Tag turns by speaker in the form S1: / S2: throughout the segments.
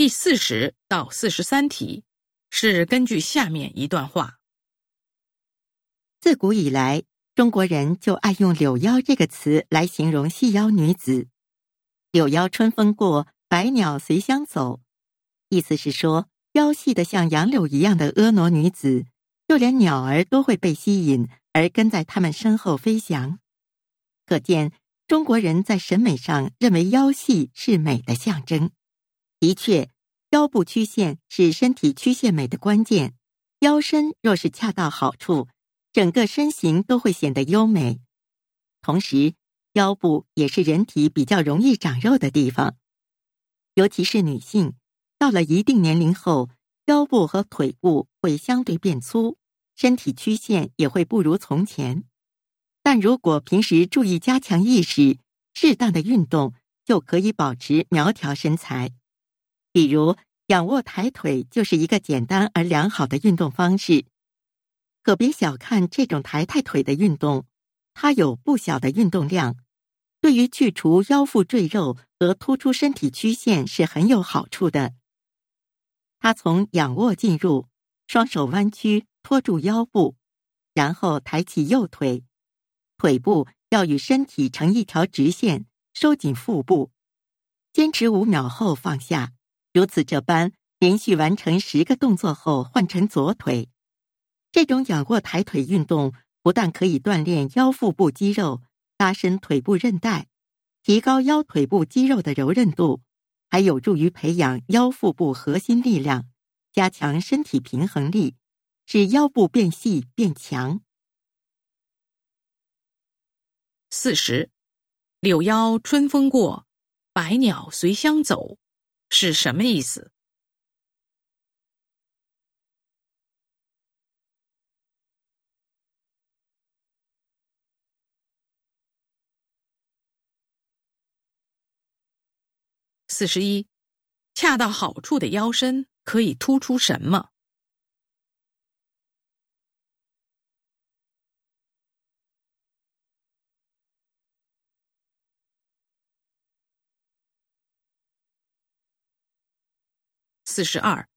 S1: 第四十到四十三题是根据下面一段话。
S2: 自古以来，中国人就爱用“柳腰”这个词来形容细腰女子。柳腰春风过，百鸟随香走，意思是说，腰细的像杨柳一样的婀娜女子，就连鸟儿都会被吸引而跟在他们身后飞翔。可见，中国人在审美上认为腰细是美的象征。的确，腰部曲线是身体曲线美的关键。腰身若是恰到好处，整个身形都会显得优美。同时，腰部也是人体比较容易长肉的地方，尤其是女性，到了一定年龄后，腰部和腿部会相对变粗，身体曲线也会不如从前。但如果平时注意加强意识，适当的运动，就可以保持苗条身材。比如仰卧抬腿就是一个简单而良好的运动方式，可别小看这种抬抬腿的运动，它有不小的运动量，对于去除腰腹赘肉和突出身体曲线是很有好处的。它从仰卧进入，双手弯曲托住腰部，然后抬起右腿，腿部要与身体成一条直线，收紧腹部，坚持五秒后放下。如此这般连续完成十个动作后，换成左腿。这种仰卧抬腿运动不但可以锻炼腰腹部肌肉、拉伸腿部韧带、提高腰腿部肌肉的柔韧度，还有助于培养腰腹部核心力量，加强身体平衡力，使腰部变细变强。
S1: 四十，柳腰春风过，百鸟随香走。是什么意思？四十一，恰到好处的腰身可以突出什么？四十二，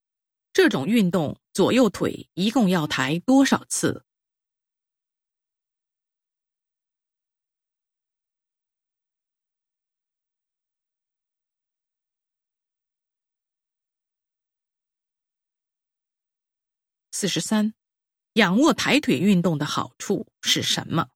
S1: 这种运动左右腿一共要抬多少次？四十三，仰卧抬腿运动的好处是什么？